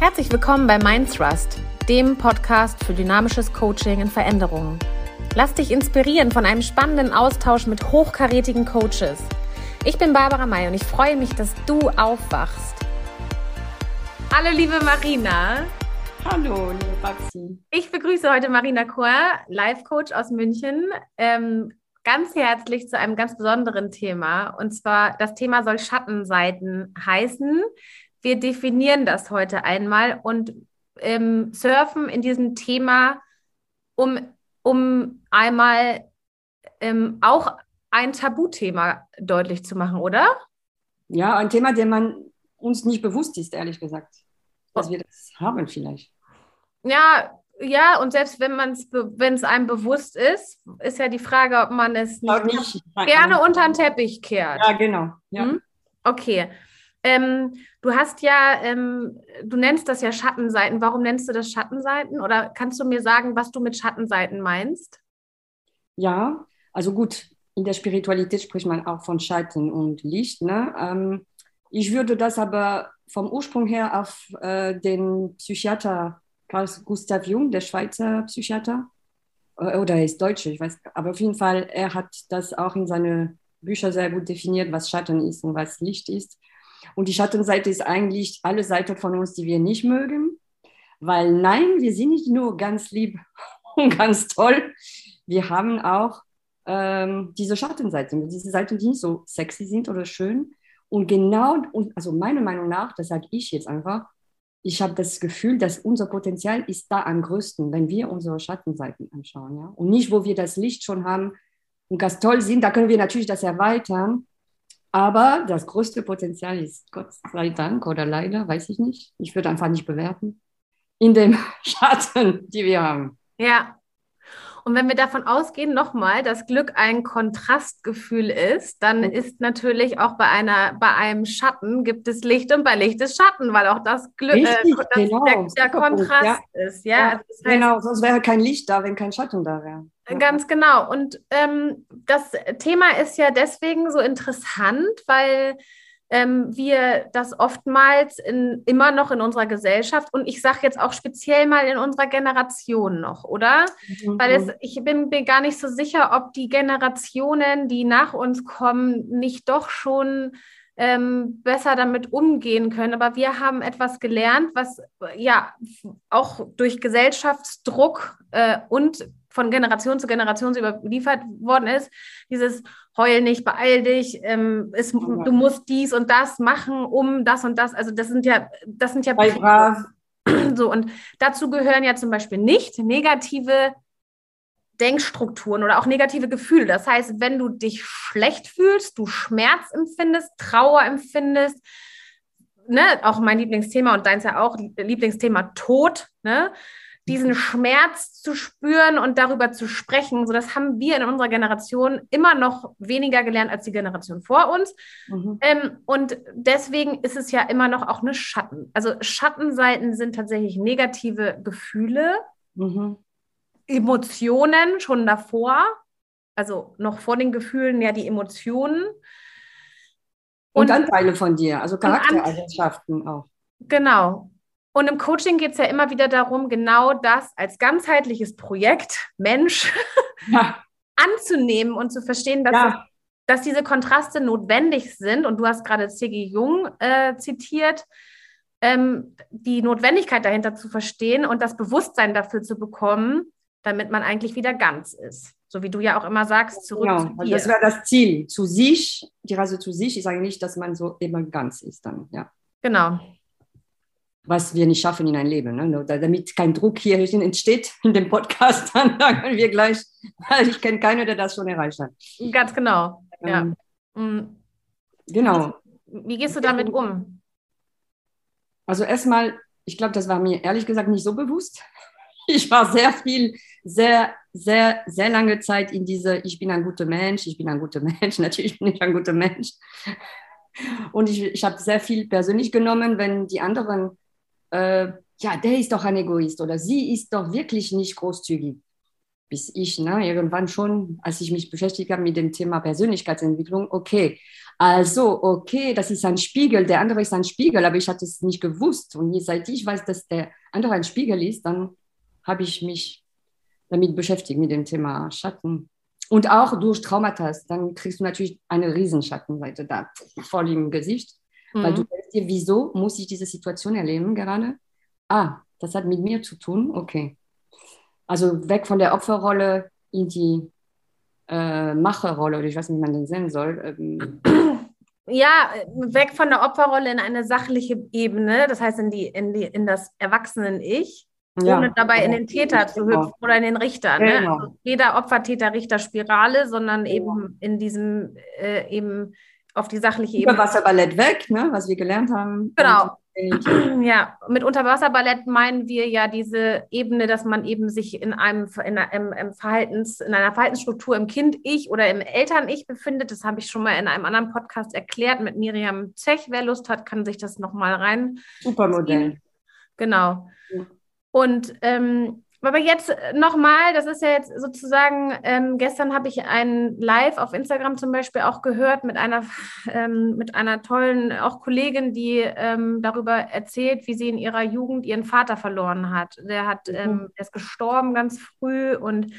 Herzlich willkommen bei Mindthrust, dem Podcast für dynamisches Coaching in Veränderungen. Lass dich inspirieren von einem spannenden Austausch mit hochkarätigen Coaches. Ich bin Barbara May und ich freue mich, dass du aufwachst. Hallo liebe Marina. Hallo, liebe Baxi. Ich begrüße heute Marina Chor, Life-Coach aus München. Ähm, ganz herzlich zu einem ganz besonderen Thema. Und zwar, das Thema soll Schattenseiten heißen. Wir definieren das heute einmal und ähm, surfen in diesem Thema, um, um einmal ähm, auch ein Tabuthema deutlich zu machen, oder? Ja, ein Thema, dem man uns nicht bewusst ist, ehrlich gesagt, dass wir das haben vielleicht. Ja, ja, und selbst wenn man es, wenn es einem bewusst ist, ist ja die Frage, ob man es nicht, nicht gerne unter den Teppich kehrt. Ja, genau. Ja. Hm? Okay. Ähm, du hast ja, ähm, du nennst das ja Schattenseiten. Warum nennst du das Schattenseiten? Oder kannst du mir sagen, was du mit Schattenseiten meinst? Ja, also gut, in der Spiritualität spricht man auch von Schatten und Licht. Ne? Ähm, ich würde das aber vom Ursprung her auf äh, den Psychiater Carl Gustav Jung, der Schweizer Psychiater, äh, oder er ist Deutscher, ich weiß, aber auf jeden Fall, er hat das auch in seine Bücher sehr gut definiert, was Schatten ist und was Licht ist. Und die Schattenseite ist eigentlich alle Seiten von uns, die wir nicht mögen, weil nein, wir sind nicht nur ganz lieb und ganz toll, wir haben auch ähm, diese Schattenseiten, diese Seiten, die nicht so sexy sind oder schön. Und genau, also meiner Meinung nach, das sage ich jetzt einfach, ich habe das Gefühl, dass unser Potenzial ist da am größten, wenn wir unsere Schattenseiten anschauen. Ja? Und nicht, wo wir das Licht schon haben und ganz toll sind, da können wir natürlich das erweitern. Aber das größte Potenzial ist, Gott sei Dank oder leider, weiß ich nicht, ich würde einfach nicht bewerten, in dem Schatten, die wir haben. Ja, und wenn wir davon ausgehen, nochmal, dass Glück ein Kontrastgefühl ist, dann mhm. ist natürlich auch bei einer, bei einem Schatten gibt es Licht und bei Licht ist Schatten, weil auch das Glück, äh, das genau, der, der Kontrast ja. ist. Ja, ja also das heißt, genau, sonst wäre kein Licht da, wenn kein Schatten da wäre. Ganz genau. Und ähm, das Thema ist ja deswegen so interessant, weil ähm, wir das oftmals in, immer noch in unserer Gesellschaft und ich sage jetzt auch speziell mal in unserer Generation noch, oder? Mhm. Weil es, ich bin mir gar nicht so sicher, ob die Generationen, die nach uns kommen, nicht doch schon ähm, besser damit umgehen können. Aber wir haben etwas gelernt, was ja auch durch Gesellschaftsdruck äh, und von Generation zu Generation überliefert worden ist. Dieses Heul nicht, beeil dich, ähm, ist, du musst dies und das machen, um das und das. Also das sind ja, das sind ja brav. so und dazu gehören ja zum Beispiel nicht negative Denkstrukturen oder auch negative Gefühle. Das heißt, wenn du dich schlecht fühlst, du Schmerz empfindest, Trauer empfindest, ne, auch mein Lieblingsthema und deins ja auch Lieblingsthema Tod, ne, diesen Schmerz zu spüren und darüber zu sprechen. So, das haben wir in unserer Generation immer noch weniger gelernt als die Generation vor uns. Mhm. Ähm, und deswegen ist es ja immer noch auch eine Schatten. Also Schattenseiten sind tatsächlich negative Gefühle, mhm. Emotionen schon davor, also noch vor den Gefühlen ja die Emotionen. Und, und Anteile von dir, also Charaktereigenschaften auch. Genau. Und im Coaching geht es ja immer wieder darum, genau das als ganzheitliches Projekt Mensch ja. anzunehmen und zu verstehen, dass, ja. dass diese Kontraste notwendig sind. Und du hast gerade C.G. Jung äh, zitiert, ähm, die Notwendigkeit dahinter zu verstehen und das Bewusstsein dafür zu bekommen, damit man eigentlich wieder ganz ist. So wie du ja auch immer sagst, zurück genau, zu dir. Das wäre das Ziel, zu sich, die Reise zu sich. Ich sage nicht, dass man so immer ganz ist dann, ja. Genau was wir nicht schaffen in ein Leben. Ne? Damit kein Druck hier entsteht in dem Podcast, dann sagen wir gleich, weil ich kenne keinen, der das schon erreicht hat. Ganz genau. Ähm, mhm. Genau. Wie gehst du damit um? Also erstmal, ich glaube, das war mir ehrlich gesagt nicht so bewusst. Ich war sehr viel, sehr, sehr, sehr lange Zeit in diese, ich bin ein guter Mensch, ich bin ein guter Mensch, natürlich bin ich ein guter Mensch. Und ich, ich habe sehr viel persönlich genommen, wenn die anderen äh, ja, der ist doch ein Egoist oder sie ist doch wirklich nicht großzügig. bis ich ne, irgendwann schon, als ich mich beschäftigt habe mit dem Thema Persönlichkeitsentwicklung, okay, also, okay, das ist ein Spiegel, der andere ist ein Spiegel, aber ich hatte es nicht gewusst. Und seit ich weiß, dass der andere ein Spiegel ist, dann habe ich mich damit beschäftigt, mit dem Thema Schatten. Und auch durch Traumata, dann kriegst du natürlich eine Riesenschattenseite da voll im Gesicht, mhm. weil du mhm. denkst dir, wieso muss ich diese Situation erleben gerade? Ah, das hat mit mir zu tun, okay. Also weg von der Opferrolle in die äh, Macherrolle, oder ich weiß nicht, wie man den sehen soll. Ähm. Ja, weg von der Opferrolle in eine sachliche Ebene, das heißt in, die, in, die, in das Erwachsenen-Ich, ja. ohne dabei in den Täter zu genau. hüpfen oder in den Richter. Ne? Genau. Also weder Opfer-Täter-Richter-Spirale, sondern eben in diesem, äh, eben auf die sachliche Ebene. Wasserballett weg, ne? was wir gelernt haben. Genau. Ja, mit Unterwasserballett meinen wir ja diese Ebene, dass man eben sich in einem in, einem, im Verhaltens, in einer Verhaltensstruktur im Kind-Ich oder im Eltern-Ich befindet. Das habe ich schon mal in einem anderen Podcast erklärt mit Miriam Zech. Wer Lust hat, kann sich das nochmal rein. Super Modell. Genau. Und ähm, aber jetzt nochmal, das ist ja jetzt sozusagen, ähm, gestern habe ich ein Live auf Instagram zum Beispiel auch gehört mit einer, ähm, mit einer tollen auch Kollegin, die ähm, darüber erzählt, wie sie in ihrer Jugend ihren Vater verloren hat. Der hat, mhm. Ähm, der ist gestorben ganz früh und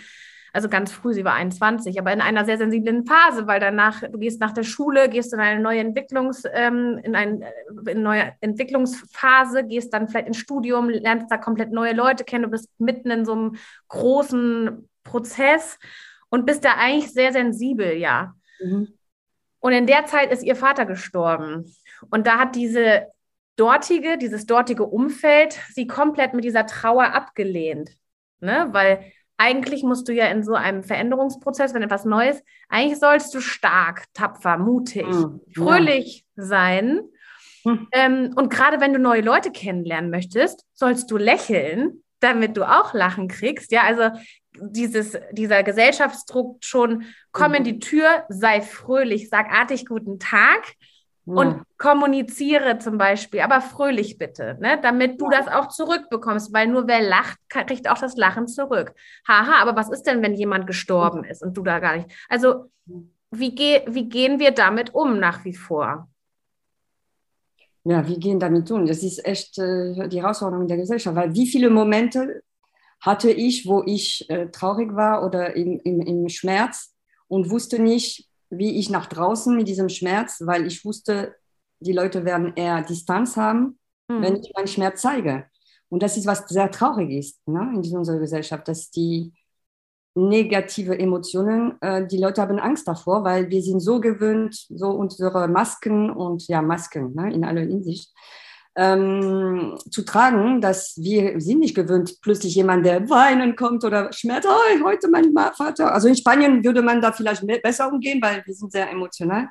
also ganz früh, sie war 21, aber in einer sehr sensiblen Phase, weil danach, du gehst nach der Schule, gehst in eine neue Entwicklungs, ähm, in, ein, äh, in eine neue Entwicklungsphase, gehst dann vielleicht ins Studium, lernst da komplett neue Leute kennen, du bist mitten in so einem großen Prozess und bist da eigentlich sehr sensibel, ja. Mhm. Und in der Zeit ist ihr Vater gestorben. Und da hat diese dortige, dieses dortige Umfeld sie komplett mit dieser Trauer abgelehnt. Ne? Weil eigentlich musst du ja in so einem Veränderungsprozess, wenn etwas Neues, eigentlich sollst du stark, tapfer, mutig, mhm, fröhlich ja. sein. Mhm. Ähm, und gerade wenn du neue Leute kennenlernen möchtest, sollst du lächeln, damit du auch Lachen kriegst. Ja, also dieses, dieser Gesellschaftsdruck schon, komm mhm. in die Tür, sei fröhlich, sag artig guten Tag. Und kommuniziere zum Beispiel, aber fröhlich bitte, ne? damit du das auch zurückbekommst, weil nur wer lacht, kriegt auch das Lachen zurück. Haha, aber was ist denn, wenn jemand gestorben ist und du da gar nicht? Also, wie, ge wie gehen wir damit um nach wie vor? Ja, wie gehen damit um? Das ist echt äh, die Herausforderung der Gesellschaft, weil wie viele Momente hatte ich, wo ich äh, traurig war oder im, im, im Schmerz und wusste nicht, wie ich nach draußen mit diesem Schmerz, weil ich wusste, die Leute werden eher Distanz haben, mhm. wenn ich meinen Schmerz zeige. Und das ist was sehr traurig ist ne, in unserer Gesellschaft, dass die negative Emotionen, äh, die Leute haben Angst davor, weil wir sind so gewöhnt, so unsere Masken und ja, Masken ne, in aller Hinsicht, ähm, zu tragen, dass wir sind nicht gewöhnt, plötzlich jemand, der weinen kommt oder schmerzt, oh, heute mein Vater. Also in Spanien würde man da vielleicht besser umgehen, weil wir sind sehr emotional.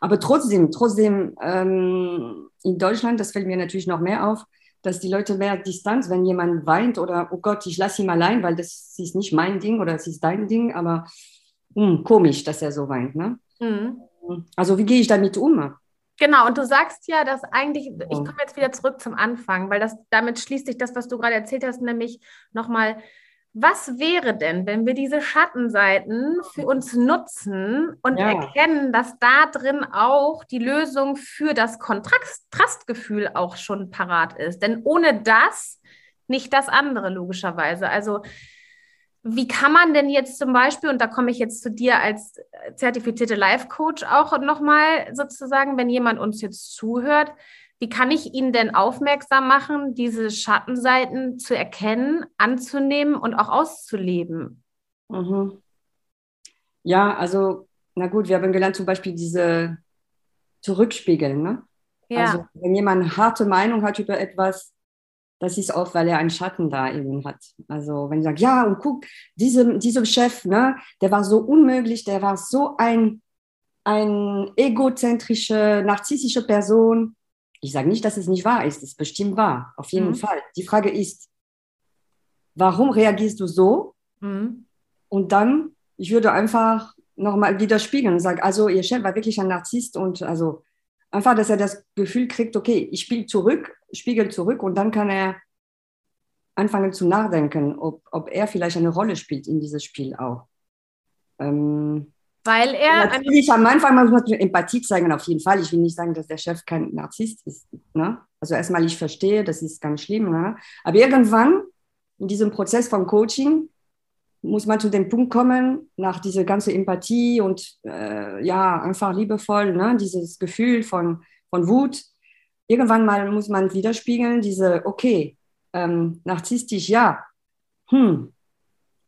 Aber trotzdem, trotzdem ähm, in Deutschland, das fällt mir natürlich noch mehr auf, dass die Leute mehr Distanz, wenn jemand weint oder, oh Gott, ich lasse ihn allein, weil das ist nicht mein Ding oder es ist dein Ding, aber mh, hm, komisch, dass er so weint. Ne? Mhm. Also wie gehe ich damit um? Genau, und du sagst ja, dass eigentlich, ich komme jetzt wieder zurück zum Anfang, weil das damit schließt sich das, was du gerade erzählt hast, nämlich nochmal, was wäre denn, wenn wir diese Schattenseiten für uns nutzen und ja. erkennen, dass da drin auch die Lösung für das Kontrastgefühl auch schon parat ist? Denn ohne das nicht das andere, logischerweise. Also wie kann man denn jetzt zum Beispiel, und da komme ich jetzt zu dir als äh, zertifizierte Life-Coach auch nochmal sozusagen, wenn jemand uns jetzt zuhört, wie kann ich ihn denn aufmerksam machen, diese Schattenseiten zu erkennen, anzunehmen und auch auszuleben? Mhm. Ja, also, na gut, wir haben gelernt zum Beispiel diese Zurückspiegeln. Ne? Ja. Also, wenn jemand eine harte Meinung hat über etwas, das ist oft, weil er einen Schatten da eben hat. Also wenn ich sage, ja, und guck, diese, dieser Chef, ne, der war so unmöglich, der war so ein, ein egozentrische, narzisstische Person. Ich sage nicht, dass es nicht wahr ist, es ist bestimmt wahr, auf jeden mhm. Fall. Die Frage ist, warum reagierst du so? Mhm. Und dann, ich würde einfach nochmal widerspiegeln und sagen, also ihr Chef war wirklich ein Narzisst und also einfach, dass er das Gefühl kriegt, okay, ich spiele zurück, spiegel zurück und dann kann er anfangen zu nachdenken, ob, ob er vielleicht eine Rolle spielt in diesem Spiel auch. Ähm, Weil er. Natürlich am Anfang muss man Empathie zeigen, auf jeden Fall. Ich will nicht sagen, dass der Chef kein Narzisst ist. Ne? Also erstmal, ich verstehe, das ist ganz schlimm. Ne? Aber irgendwann in diesem Prozess von Coaching muss man zu dem Punkt kommen, nach dieser ganzen Empathie und äh, ja, einfach liebevoll, ne? dieses Gefühl von, von Wut. Irgendwann mal muss man widerspiegeln, diese, okay, ähm, narzisstisch, ja, hm,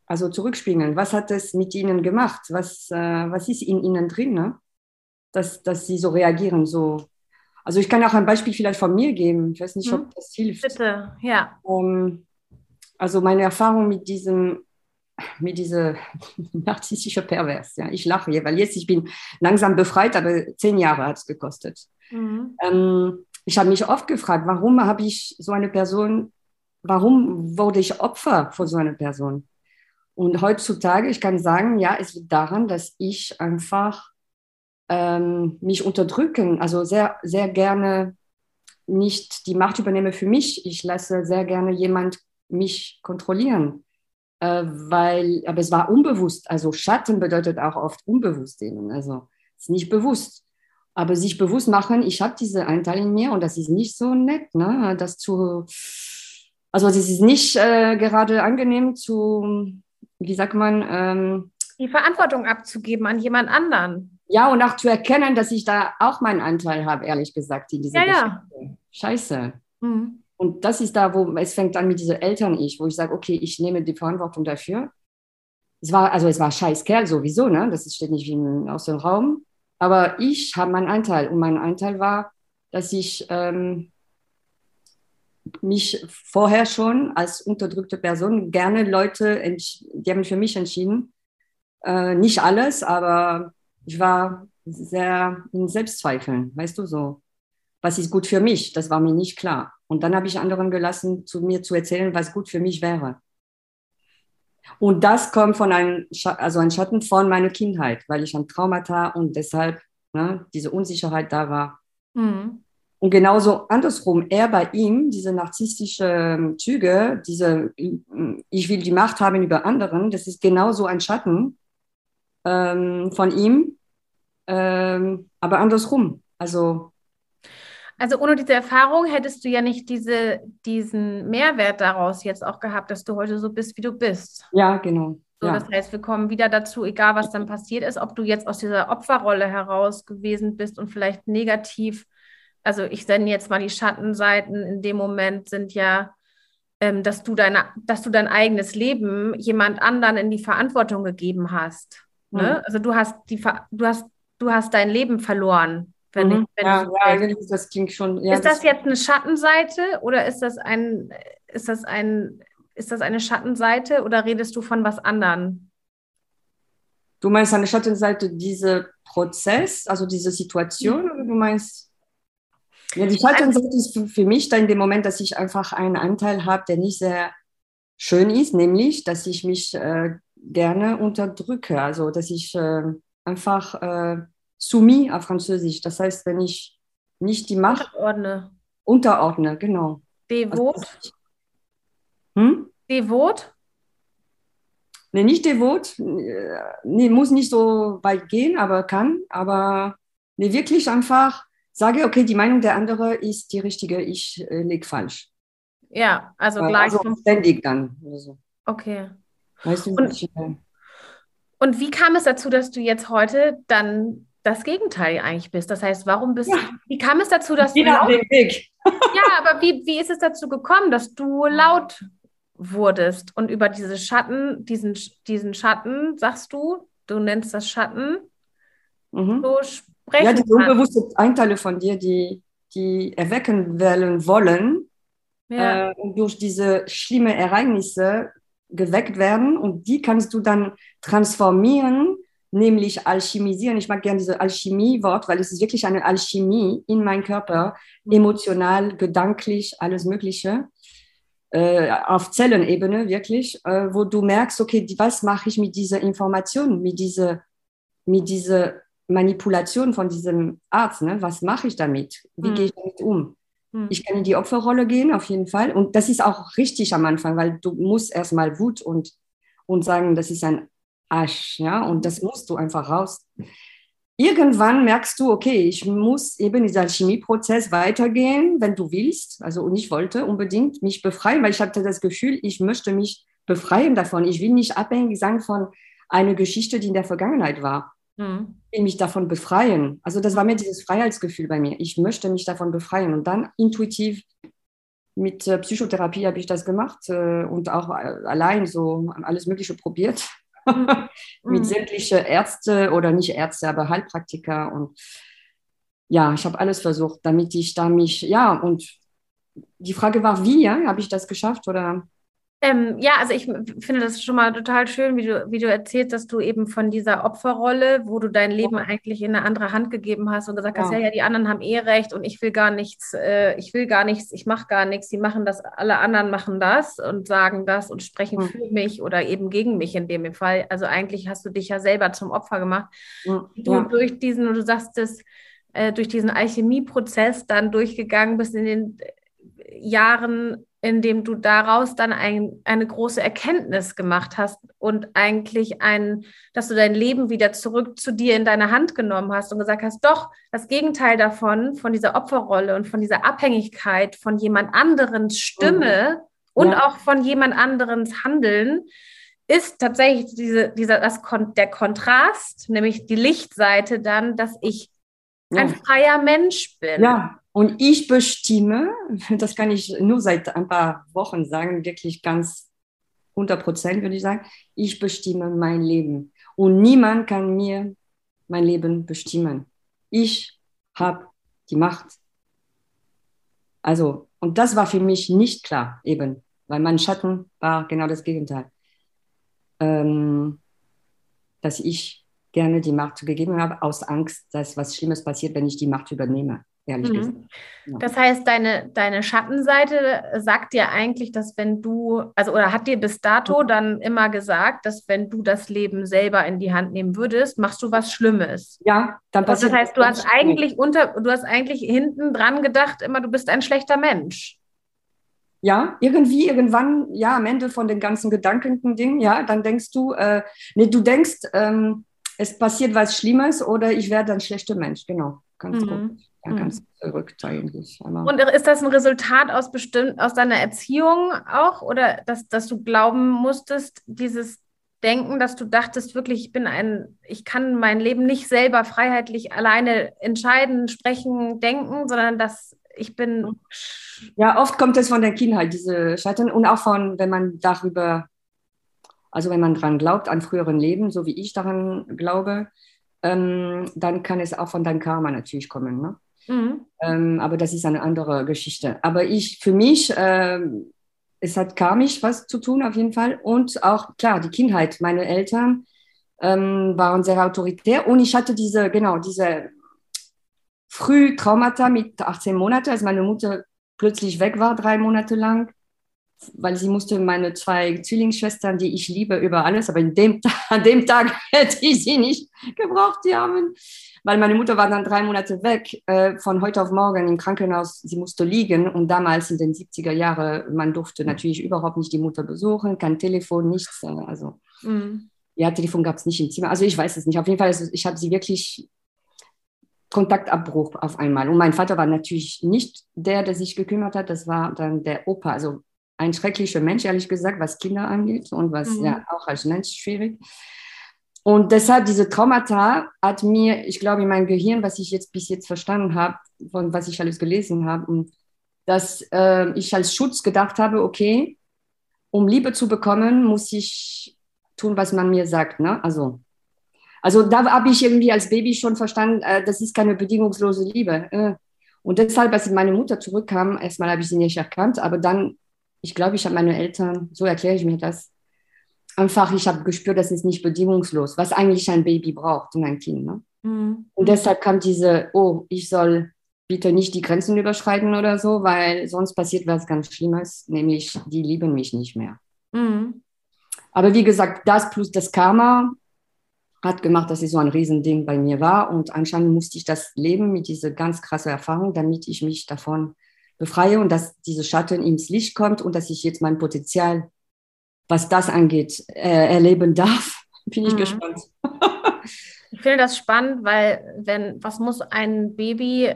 also zurückspiegeln, was hat es mit ihnen gemacht? Was, äh, was ist in ihnen drin, ne? dass, dass sie so reagieren, so. Also ich kann auch ein Beispiel vielleicht von mir geben. Ich weiß nicht, ob hm. das hilft. Bitte, ja. Ähm, also meine Erfahrung mit diesem mit dieser narzisstische Pervers. Ja. Ich lache hier, weil jetzt ich bin langsam befreit, aber zehn Jahre hat es gekostet. Mhm. Ähm, ich habe mich oft gefragt, warum habe ich so eine Person, warum wurde ich Opfer von so einer Person? Und heutzutage, ich kann sagen, ja, es liegt daran, dass ich einfach ähm, mich unterdrücken, also sehr, sehr gerne nicht die Macht übernehme für mich. Ich lasse sehr gerne jemand mich kontrollieren weil, aber es war unbewusst. Also Schatten bedeutet auch oft unbewusst eben. Also es ist nicht bewusst. Aber sich bewusst machen, ich habe diese Anteil in mir und das ist nicht so nett, ne? Das zu, also es ist nicht äh, gerade angenehm zu, wie sagt man, ähm, die Verantwortung abzugeben an jemand anderen. Ja, und auch zu erkennen, dass ich da auch meinen Anteil habe, ehrlich gesagt, in dieser ja, Geschichte. Ja. Scheiße. Mhm. Und das ist da, wo es fängt an mit dieser Eltern-Ich, wo ich sage, okay, ich nehme die Verantwortung dafür. Es war, also es war scheiß Kerl sowieso, ne? Das steht nicht aus dem Raum. Aber ich habe meinen Anteil. Und mein Anteil war, dass ich ähm, mich vorher schon als unterdrückte Person gerne Leute, die haben für mich entschieden. Äh, nicht alles, aber ich war sehr in Selbstzweifeln, weißt du so. Was ist gut für mich? Das war mir nicht klar. Und dann habe ich anderen gelassen, zu mir zu erzählen, was gut für mich wäre. Und das kommt von einem, also ein Schatten von meiner Kindheit, weil ich ein Traumata und deshalb ne, diese Unsicherheit da war. Mhm. Und genauso andersrum, er bei ihm, diese narzisstische Züge, diese, ich will die Macht haben über anderen, das ist genauso ein Schatten ähm, von ihm, ähm, aber andersrum. Also also ohne diese Erfahrung hättest du ja nicht diese, diesen Mehrwert daraus jetzt auch gehabt, dass du heute so bist, wie du bist. Ja, genau. So, ja. Das heißt, wir kommen wieder dazu, egal was dann passiert ist, ob du jetzt aus dieser Opferrolle heraus gewesen bist und vielleicht negativ, also ich sende jetzt mal die Schattenseiten in dem Moment sind ja, ähm, dass du deine, dass du dein eigenes Leben jemand anderen in die Verantwortung gegeben hast. Ne? Mhm. Also du hast die, du hast, du hast dein Leben verloren wenn mhm. ich, wenn ja, so ja, das klingt schon. Ja, ist das, das jetzt eine Schattenseite oder ist das ein, ist das ein, ist das eine Schattenseite oder redest du von was anderem? Du meinst eine Schattenseite, dieser Prozess, also diese Situation, mhm. oder du meinst? Ja, die Schattenseite ist für, für mich dann in dem Moment, dass ich einfach einen Anteil habe, der nicht sehr schön ist, nämlich, dass ich mich äh, gerne unterdrücke, also dass ich äh, einfach äh, soumis auf Französisch. Das heißt, wenn ich nicht die Macht unterordne, unterordne genau. Devot? Also, hm? Devot? Nee, nicht devot. Nee, muss nicht so weit gehen, aber kann. Aber nee, wirklich einfach sage, okay, die Meinung der andere ist die richtige, ich äh, lege falsch. Ja, also gleich. Also ständig dann. Also. Okay. Weißt du, und, ich, äh, und wie kam es dazu, dass du jetzt heute dann das Gegenteil eigentlich bist. Das heißt, warum bist ja. du, wie kam es dazu, dass Wieder du laut, Weg. ja, aber wie, wie ist es dazu gekommen, dass du laut wurdest und über diese Schatten, diesen, diesen Schatten, sagst du, du nennst das Schatten, mhm. so sprechen Ja, die unbewusste Einteile von dir, die, die erwecken werden wollen ja. äh, und durch diese schlimmen Ereignisse geweckt werden und die kannst du dann transformieren nämlich alchemisieren. Ich mag gerne dieses Alchemie-Wort, weil es ist wirklich eine Alchemie in meinem Körper, mhm. emotional, gedanklich, alles Mögliche. Äh, auf Zellenebene wirklich, äh, wo du merkst, okay, was mache ich mit dieser Information, mit dieser, mit dieser Manipulation von diesem Arzt, ne? was mache ich damit, wie mhm. gehe ich damit um? Hm. Ich kann in die Opferrolle gehen, auf jeden Fall. Und das ist auch richtig am Anfang, weil du musst erstmal Wut und, und sagen, das ist ein Asch, ja, und das musst du einfach raus. Irgendwann merkst du, okay, ich muss eben dieser Chemieprozess weitergehen, wenn du willst. Also, und ich wollte unbedingt mich befreien, weil ich hatte das Gefühl, ich möchte mich befreien davon. Ich will nicht abhängig sein von einer Geschichte, die in der Vergangenheit war. Mhm. Ich will mich davon befreien. Also das war mir dieses Freiheitsgefühl bei mir. Ich möchte mich davon befreien. Und dann intuitiv mit äh, Psychotherapie habe ich das gemacht äh, und auch äh, allein so alles Mögliche probiert. Mit mhm. sämtlichen Ärzte oder nicht Ärzte, aber Heilpraktiker. Und ja, ich habe alles versucht, damit ich da mich, ja, und die Frage war, wie, ja, habe ich das geschafft oder ähm, ja, also ich finde das schon mal total schön, wie du, wie du erzählst, dass du eben von dieser Opferrolle, wo du dein Leben ja. eigentlich in eine andere Hand gegeben hast und gesagt ja. hast, ja, ja, die anderen haben eh recht und ich will gar nichts, äh, ich will gar nichts, ich mache gar nichts, die machen das, alle anderen machen das und sagen das und sprechen ja. für mich oder eben gegen mich in dem Fall. Also eigentlich hast du dich ja selber zum Opfer gemacht. Du durch diesen, du sagst es, äh, durch diesen Alchemieprozess dann durchgegangen bist in den Jahren indem du daraus dann ein, eine große Erkenntnis gemacht hast und eigentlich ein, dass du dein Leben wieder zurück zu dir in deine Hand genommen hast und gesagt hast, doch, das Gegenteil davon, von dieser Opferrolle und von dieser Abhängigkeit von jemand anderens Stimme mhm. und ja. auch von jemand anderens Handeln, ist tatsächlich diese, dieser, das, der Kontrast, nämlich die Lichtseite dann, dass ich ja. ein freier Mensch bin. Ja, und ich bestimme, das kann ich nur seit ein paar Wochen sagen, wirklich ganz 100 Prozent würde ich sagen, ich bestimme mein Leben. Und niemand kann mir mein Leben bestimmen. Ich habe die Macht. Also, und das war für mich nicht klar, eben, weil mein Schatten war genau das Gegenteil. Ähm, dass ich gerne die Macht gegeben habe, aus Angst, dass was Schlimmes passiert, wenn ich die Macht übernehme ehrlich mhm. gesagt. Ja. Das heißt, deine, deine Schattenseite sagt dir eigentlich, dass wenn du, also oder hat dir bis dato mhm. dann immer gesagt, dass wenn du das Leben selber in die Hand nehmen würdest, machst du was Schlimmes. Ja, dann passiert. Das heißt, du hast eigentlich unter, du hast eigentlich hinten dran gedacht, immer du bist ein schlechter Mensch. Ja, irgendwie, irgendwann, ja, am Ende von den ganzen gedanklichen Dingen, ja, dann denkst du, äh, nee, du denkst, ähm, es passiert was Schlimmes oder ich werde ein schlechter Mensch, genau, ganz mhm. gut ja, ganz mhm. verrückt eigentlich. Und ist das ein Resultat aus bestimmt aus deiner Erziehung auch oder dass, dass du glauben musstest, dieses Denken, dass du dachtest, wirklich, ich bin ein, ich kann mein Leben nicht selber freiheitlich alleine entscheiden, sprechen, denken, sondern dass ich bin. Ja, oft kommt es von der Kindheit, diese Scheitern und auch von, wenn man darüber, also wenn man daran glaubt, an früheren Leben, so wie ich daran glaube, ähm, dann kann es auch von deinem Karma natürlich kommen. Ne? Mhm. Ähm, aber das ist eine andere Geschichte. Aber ich, für mich, äh, es hat karmisch was zu tun auf jeden Fall. Und auch, klar, die Kindheit. Meine Eltern ähm, waren sehr autoritär und ich hatte diese, genau, diese Frühtraumata mit 18 Monaten, als meine Mutter plötzlich weg war, drei Monate lang weil sie musste meine zwei Zwillingsschwestern, die ich liebe über alles, aber dem, an dem Tag hätte ich sie nicht gebraucht, die Armen, weil meine Mutter war dann drei Monate weg, äh, von heute auf morgen im Krankenhaus, sie musste liegen und damals in den 70er Jahren, man durfte natürlich überhaupt nicht die Mutter besuchen, kein Telefon, nichts, äh, also mhm. ja, Telefon gab es nicht im Zimmer, also ich weiß es nicht, auf jeden Fall, ich habe sie wirklich Kontaktabbruch auf einmal. Und mein Vater war natürlich nicht der, der sich gekümmert hat, das war dann der Opa, also ein schrecklicher Mensch, ehrlich gesagt, was Kinder angeht und was mhm. ja auch als Mensch schwierig. Und deshalb diese Traumata hat mir, ich glaube, in meinem Gehirn, was ich jetzt bis jetzt verstanden habe, von was ich alles gelesen habe, dass äh, ich als Schutz gedacht habe, okay, um Liebe zu bekommen, muss ich tun, was man mir sagt. Ne? Also, also da habe ich irgendwie als Baby schon verstanden, äh, das ist keine bedingungslose Liebe. Äh. Und deshalb, als meine Mutter zurückkam, erstmal habe ich sie nicht erkannt, aber dann ich glaube, ich habe meine Eltern, so erkläre ich mir das, einfach, ich habe gespürt, das ist nicht bedingungslos, was eigentlich ein Baby braucht und ein Kind. Ne? Mhm. Und deshalb kam diese, oh, ich soll bitte nicht die Grenzen überschreiten oder so, weil sonst passiert was ganz Schlimmes, nämlich die lieben mich nicht mehr. Mhm. Aber wie gesagt, das plus das Karma hat gemacht, dass es so ein Riesending bei mir war und anscheinend musste ich das leben mit dieser ganz krassen Erfahrung, damit ich mich davon befreie und dass diese Schatten ins Licht kommt und dass ich jetzt mein Potenzial, was das angeht, äh, erleben darf. Bin ich mhm. gespannt. ich finde das spannend, weil wenn, was muss ein Baby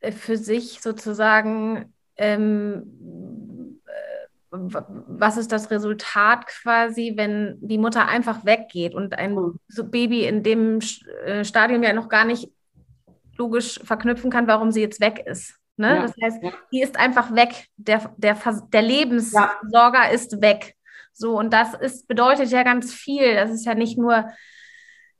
äh, für sich sozusagen ähm, was ist das Resultat quasi, wenn die Mutter einfach weggeht und ein mhm. Baby in dem äh, Stadium ja noch gar nicht logisch verknüpfen kann, warum sie jetzt weg ist. Ne? Ja, das heißt, ja. die ist einfach weg. Der, der, der Lebenssorger ja. ist weg. So, und das ist, bedeutet ja ganz viel. Das ist ja nicht nur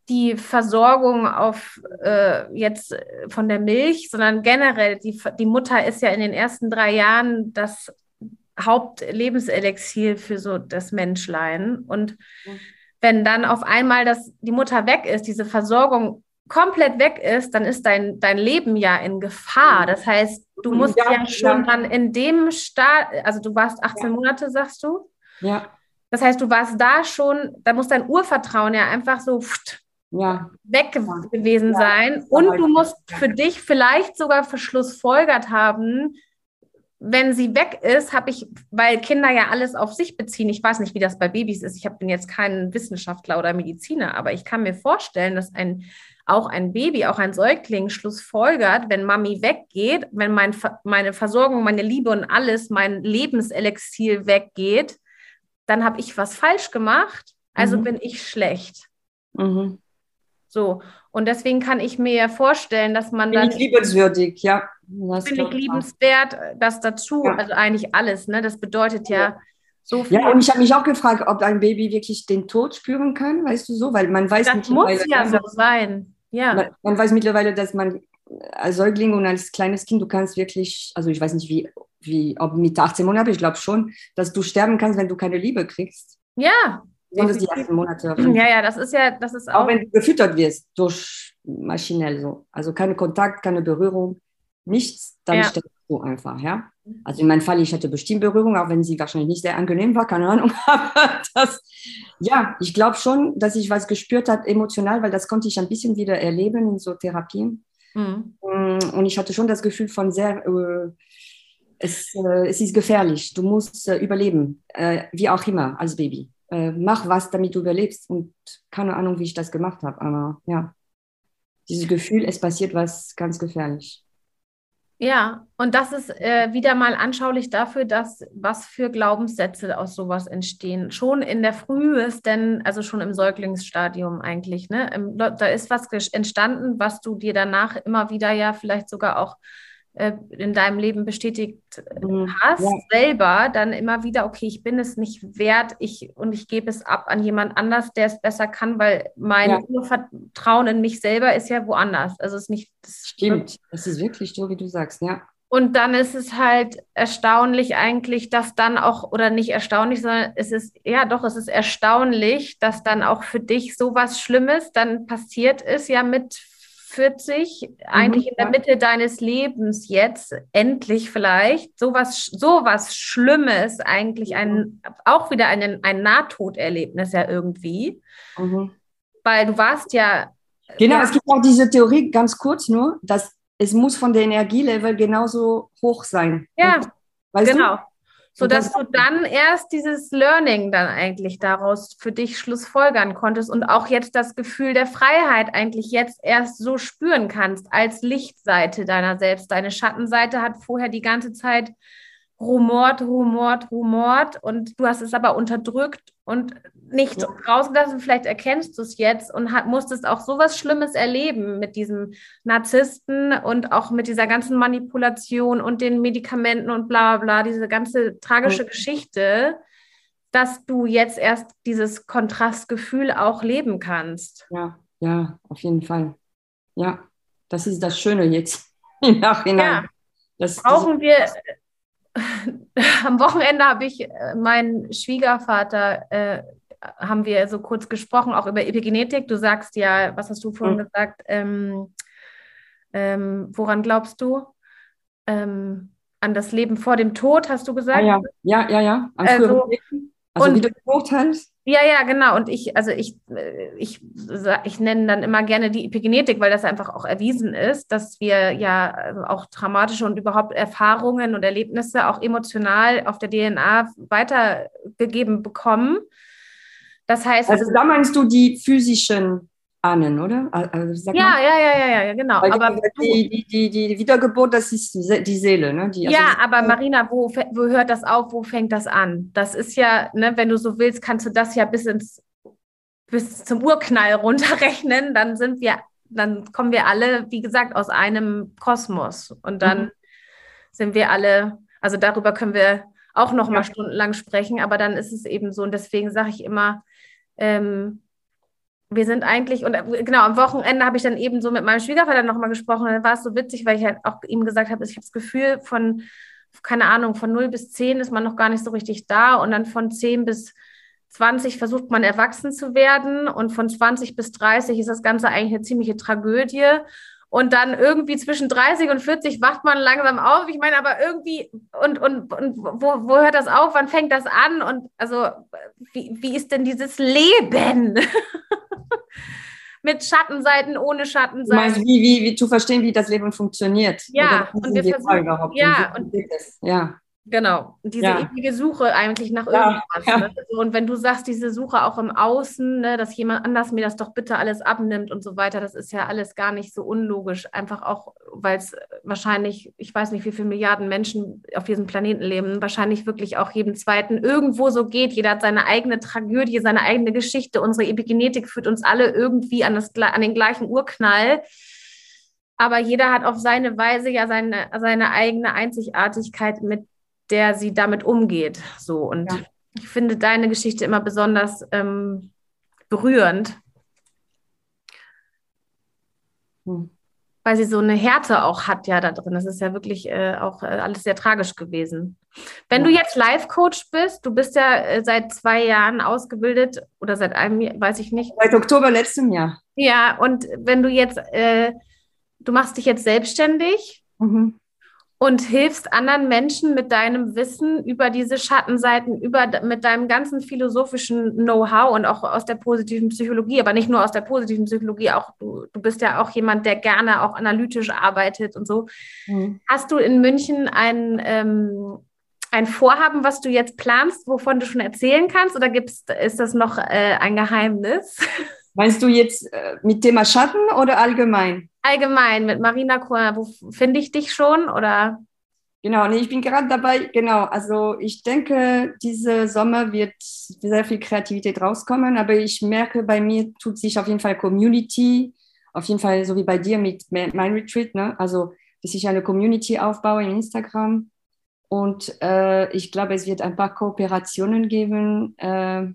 die Versorgung auf äh, jetzt von der Milch, sondern generell, die, die Mutter ist ja in den ersten drei Jahren das Hauptlebenselixier für so das Menschlein. Und wenn dann auf einmal das, die Mutter weg ist, diese Versorgung komplett weg ist, dann ist dein, dein Leben ja in Gefahr. Das heißt, du musst ja, ja schon ja. dann in dem Start, also du warst 18 ja. Monate, sagst du? Ja. Das heißt, du warst da schon, da muss dein Urvertrauen ja einfach so ja. weg gewesen sein. Und du musst für dich vielleicht sogar verschlussfolgert haben, wenn sie weg ist, habe ich, weil Kinder ja alles auf sich beziehen, ich weiß nicht, wie das bei Babys ist, ich bin jetzt kein Wissenschaftler oder Mediziner, aber ich kann mir vorstellen, dass ein, auch ein Baby, auch ein Säugling schlussfolgert, wenn Mami weggeht, wenn mein, meine Versorgung, meine Liebe und alles, mein Lebenselixier weggeht, dann habe ich was falsch gemacht, also mhm. bin ich schlecht. Mhm. So, und deswegen kann ich mir ja vorstellen, dass man bin dann. Ich liebenswürdig, ja. Das finde ich liebenswert, das dazu, ja. also eigentlich alles, ne? Das bedeutet ja, ja. so viel. Ja, und ich habe mich auch gefragt, ob ein Baby wirklich den Tod spüren kann, weißt du so, weil man weiß das muss ja so sein. Ja. Man, man, weiß mittlerweile, dass man als Säugling und als kleines Kind, du kannst wirklich, also ich weiß nicht, wie, wie ob mit 18 Monaten, ich glaube schon, dass du sterben kannst, wenn du keine Liebe kriegst. Ja. Besonders die ersten Monate. Ja, ja, das ist ja, das ist auch. Auch wenn du gefüttert wirst, durch maschinell so. Also keine Kontakt, keine Berührung nichts, dann ja. stirbst du einfach, ja. Also in meinem Fall, ich hatte bestimmt Berührung, auch wenn sie wahrscheinlich nicht sehr angenehm war, keine Ahnung. Aber das, ja, ich glaube schon, dass ich was gespürt habe emotional, weil das konnte ich ein bisschen wieder erleben in so Therapien. Mhm. Mm, und ich hatte schon das Gefühl von sehr, äh, es, äh, es ist gefährlich, du musst äh, überleben, äh, wie auch immer als Baby. Äh, mach was, damit du überlebst. Und keine Ahnung, wie ich das gemacht habe, aber ja, dieses Gefühl, es passiert was ganz gefährlich. Ja, und das ist äh, wieder mal anschaulich dafür, dass was für Glaubenssätze aus sowas entstehen. Schon in der frühesten, also schon im Säuglingsstadium eigentlich. Ne? Da ist was entstanden, was du dir danach immer wieder ja vielleicht sogar auch in deinem Leben bestätigt mhm. hast, ja. selber dann immer wieder, okay, ich bin es nicht wert, ich und ich gebe es ab an jemand anders, der es besser kann, weil mein ja. Urvertrauen in mich selber ist ja woanders. Also es ist nicht. Das Stimmt, das ist wirklich so, wie du sagst, ja. Und dann ist es halt erstaunlich eigentlich, dass dann auch, oder nicht erstaunlich, sondern es ist, ja doch, es ist erstaunlich, dass dann auch für dich sowas Schlimmes dann passiert ist, ja mit 40, mhm, eigentlich in der Mitte deines Lebens jetzt, endlich vielleicht, sowas, sowas Schlimmes, eigentlich ein, mhm. auch wieder ein, ein Nahtoderlebnis ja irgendwie. Mhm. Weil du warst ja. Genau, ja, es gibt auch diese Theorie, ganz kurz nur, dass es muss von der Energielevel genauso hoch sein. Ja, Und, genau. Du? Sodass du dann erst dieses Learning dann eigentlich daraus für dich schlussfolgern konntest und auch jetzt das Gefühl der Freiheit eigentlich jetzt erst so spüren kannst als Lichtseite deiner selbst. Deine Schattenseite hat vorher die ganze Zeit rumort, rumort, rumort und du hast es aber unterdrückt und nicht ja. rausgelassen. Vielleicht erkennst du es jetzt und hat, musstest auch sowas Schlimmes erleben mit diesem Narzissten und auch mit dieser ganzen Manipulation und den Medikamenten und bla bla, diese ganze tragische ja. Geschichte, dass du jetzt erst dieses Kontrastgefühl auch leben kannst. Ja, ja, auf jeden Fall. Ja, das ist das Schöne jetzt im Nachhinein. Ja. Das, brauchen wir am Wochenende habe ich äh, meinen Schwiegervater, äh, haben wir so kurz gesprochen, auch über Epigenetik. Du sagst ja, was hast du vorhin mhm. gesagt? Ähm, ähm, woran glaubst du? Ähm, an das Leben vor dem Tod, hast du gesagt? Ah, ja, ja, ja. ja. also, also und, wie du hast. Ja, ja, genau. Und ich, also ich, äh, ich, ich nenne dann immer gerne die Epigenetik, weil das einfach auch erwiesen ist, dass wir ja äh, auch traumatische und überhaupt Erfahrungen und Erlebnisse auch emotional auf der DNA weitergegeben bekommen. Das heißt. Also da meinst du die physischen ahnen, oder? Also, ja, ja, ja, ja, ja, genau. Weil aber die, die, die, die, Wiedergeburt, das ist die Seele, ne? Die, also ja, aber Marina, wo, wo hört das auf? Wo fängt das an? Das ist ja, ne, wenn du so willst, kannst du das ja bis ins bis zum Urknall runterrechnen, dann sind wir, dann kommen wir alle, wie gesagt, aus einem Kosmos. Und dann mhm. sind wir alle, also darüber können wir auch noch ja. mal stundenlang sprechen, aber dann ist es eben so. Und deswegen sage ich immer, ähm, wir sind eigentlich, und äh, genau, am Wochenende habe ich dann eben so mit meinem Schwiegervater nochmal gesprochen. Und dann war es so witzig, weil ich halt auch ihm gesagt habe, ich habe das Gefühl, von, keine Ahnung, von 0 bis 10 ist man noch gar nicht so richtig da. Und dann von 10 bis 20 versucht man erwachsen zu werden. Und von 20 bis 30 ist das Ganze eigentlich eine ziemliche Tragödie. Und dann irgendwie zwischen 30 und 40 wacht man langsam auf. Ich meine, aber irgendwie, und, und, und wo, wo hört das auf? Wann fängt das an? Und also, wie, wie ist denn dieses Leben? mit Schattenseiten, ohne Schattenseiten. Du meinst, wie, wie, wie zu verstehen, wie das Leben funktioniert. Ja, und wir versuchen, ja, und, ja. Genau. diese ja. ewige Suche eigentlich nach irgendwas. Ja, ja. Ne? Und wenn du sagst, diese Suche auch im Außen, ne, dass jemand anders mir das doch bitte alles abnimmt und so weiter, das ist ja alles gar nicht so unlogisch. Einfach auch, weil es wahrscheinlich, ich weiß nicht, wie viele Milliarden Menschen auf diesem Planeten leben, wahrscheinlich wirklich auch jedem Zweiten irgendwo so geht. Jeder hat seine eigene Tragödie, seine eigene Geschichte. Unsere Epigenetik führt uns alle irgendwie an, das, an den gleichen Urknall aber jeder hat auf seine Weise ja seine, seine eigene Einzigartigkeit, mit der sie damit umgeht. So und ja. ich finde deine Geschichte immer besonders ähm, berührend, hm. weil sie so eine Härte auch hat ja da drin. Das ist ja wirklich äh, auch äh, alles sehr tragisch gewesen. Wenn ja. du jetzt Life-Coach bist, du bist ja äh, seit zwei Jahren ausgebildet oder seit einem Jahr, weiß ich nicht. Seit Oktober letzten Jahr. Ja, und wenn du jetzt, äh, du machst dich jetzt selbstständig. Mhm und hilfst anderen Menschen mit deinem Wissen über diese Schattenseiten, über mit deinem ganzen philosophischen Know-how und auch aus der positiven Psychologie, aber nicht nur aus der positiven Psychologie, auch du, du bist ja auch jemand, der gerne auch analytisch arbeitet und so. Mhm. Hast du in München ein, ähm, ein Vorhaben, was du jetzt planst, wovon du schon erzählen kannst, oder gibt's, ist das noch äh, ein Geheimnis? Meinst du jetzt äh, mit Thema Schatten oder allgemein? Allgemein mit Marina Kur, wo finde ich dich schon oder? Genau, nee, ich bin gerade dabei, genau. Also ich denke, dieser Sommer wird sehr viel Kreativität rauskommen, aber ich merke, bei mir tut sich auf jeden Fall Community, auf jeden Fall so wie bei dir mit mein Retreat, ne? Also, dass ich eine Community aufbaue in Instagram. Und äh, ich glaube, es wird ein paar Kooperationen geben, äh,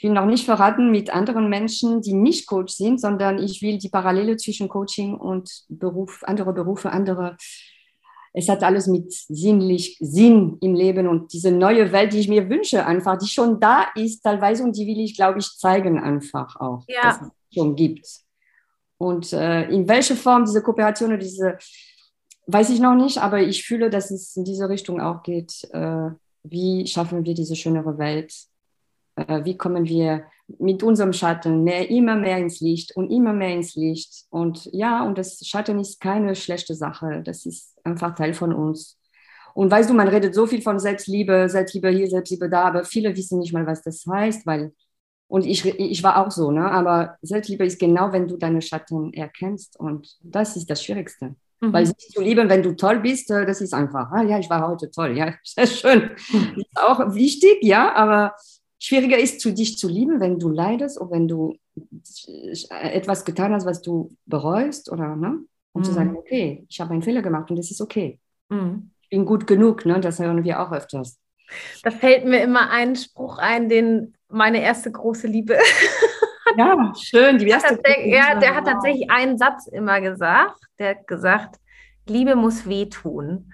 ich will noch nicht verraten mit anderen Menschen, die nicht Coach sind, sondern ich will die Parallele zwischen Coaching und Beruf, andere Berufe, andere. Es hat alles mit sinnlich Sinn im Leben und diese neue Welt, die ich mir wünsche, einfach, die schon da ist teilweise und die will ich, glaube ich, zeigen einfach auch, ja. dass es schon gibt. Und äh, in welcher Form diese Kooperation oder diese, weiß ich noch nicht, aber ich fühle, dass es in diese Richtung auch geht. Äh, wie schaffen wir diese schönere Welt? Äh, wie kommen wir mit unserem Schatten mehr, immer mehr ins Licht und immer mehr ins Licht. Und ja, und das Schatten ist keine schlechte Sache. Das ist einfach Teil von uns. Und weißt du, man redet so viel von Selbstliebe, Selbstliebe hier, Selbstliebe da, aber viele wissen nicht mal, was das heißt, weil, und ich, ich war auch so, ne? aber Selbstliebe ist genau, wenn du deine Schatten erkennst und das ist das Schwierigste. Mhm. Weil sich zu lieben, wenn du toll bist, äh, das ist einfach, ah, ja, ich war heute toll, ja, sehr schön. Mhm. Ist auch wichtig, ja, aber schwieriger ist, zu dich zu lieben, wenn du leidest oder wenn du etwas getan hast, was du bereust oder ne? Und mhm. zu sagen, okay, ich habe einen Fehler gemacht und das ist okay. Mhm. Ich bin gut genug, ne? Das hören wir auch öfters. Da fällt mir immer ein Spruch ein, den meine erste große Liebe. ja, schön. Die erste ja, der hat tatsächlich einen Satz immer gesagt. Der hat gesagt, Liebe muss wehtun.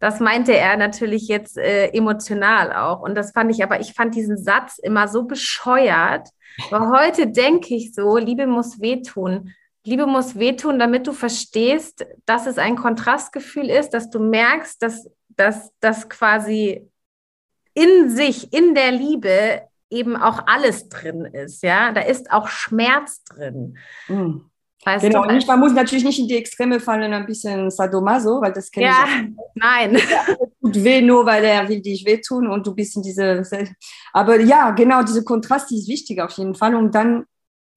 Das meinte er natürlich jetzt äh, emotional auch. Und das fand ich, aber ich fand diesen Satz immer so bescheuert. Aber heute denke ich so, Liebe muss wehtun. Liebe muss wehtun, damit du verstehst, dass es ein Kontrastgefühl ist, dass du merkst, dass, dass, dass quasi in sich, in der Liebe eben auch alles drin ist, ja. Da ist auch Schmerz drin. Mhm. Weißt genau? Nicht, man muss natürlich nicht in die Extreme fallen, ein bisschen Sadomaso, weil das kenne ja, ich. Ja, nein. tut weh nur, weil er will dich wehtun und du bist in diese. Aber ja, genau, diese Kontrast ist wichtig auf jeden Fall, um dann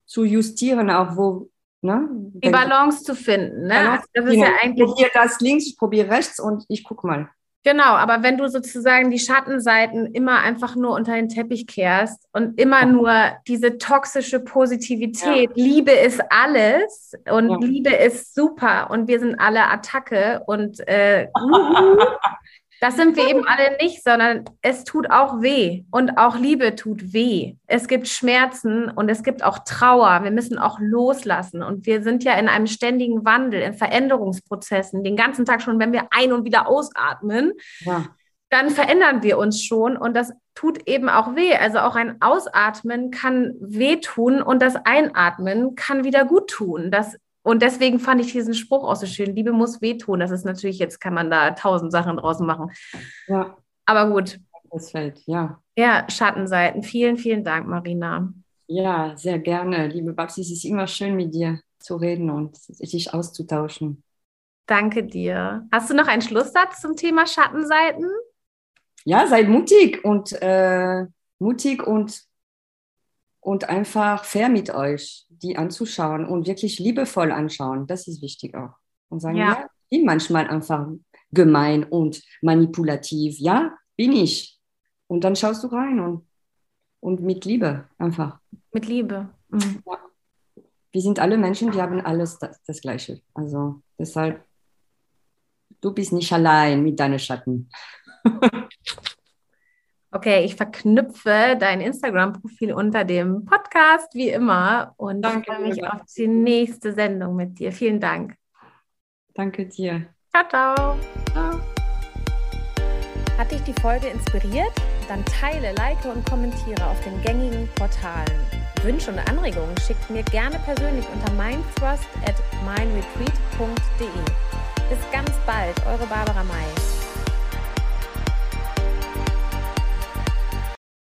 zu justieren, auch wo. Ne? Die Balance zu finden. Ne? Balance, das ist genau. ja eigentlich. Ich probiere das links, ich probiere rechts und ich gucke mal. Genau, aber wenn du sozusagen die Schattenseiten immer einfach nur unter den Teppich kehrst und immer nur diese toxische Positivität, ja. Liebe ist alles und ja. Liebe ist super und wir sind alle Attacke und äh, Das sind wir eben alle nicht, sondern es tut auch weh und auch Liebe tut weh. Es gibt Schmerzen und es gibt auch Trauer. Wir müssen auch loslassen und wir sind ja in einem ständigen Wandel, in Veränderungsprozessen, den ganzen Tag schon, wenn wir ein- und wieder ausatmen. Ja. Dann verändern wir uns schon und das tut eben auch weh. Also auch ein Ausatmen kann wehtun und das Einatmen kann wieder gut tun. Das und deswegen fand ich diesen Spruch auch so schön. Liebe muss wehtun. Das ist natürlich, jetzt kann man da tausend Sachen draußen machen. Ja. Aber gut. Das fällt, ja. Ja, Schattenseiten. Vielen, vielen Dank, Marina. Ja, sehr gerne. Liebe Babsi, es ist immer schön, mit dir zu reden und sich auszutauschen. Danke dir. Hast du noch einen Schlusssatz zum Thema Schattenseiten? Ja, seid mutig und äh, mutig und und einfach fair mit euch, die anzuschauen und wirklich liebevoll anschauen. Das ist wichtig auch. Und sagen, ja, ja ich bin manchmal einfach gemein und manipulativ. Ja, bin ich. Und dann schaust du rein und, und mit Liebe einfach. Mit Liebe. Mhm. Ja. Wir sind alle Menschen, wir haben alles das, das Gleiche. Also deshalb, du bist nicht allein mit deinen Schatten. Okay, ich verknüpfe dein Instagram-Profil unter dem Podcast, wie immer. Und Danke, freue mich auf die nächste Sendung mit dir. Vielen Dank. Danke dir. Ciao, ciao. ciao. Hat dich die Folge inspiriert? Dann teile, like und kommentiere auf den gängigen Portalen. Wünsche und Anregungen schickt mir gerne persönlich unter mindthrust at mindretreat.de. Bis ganz bald, eure Barbara May.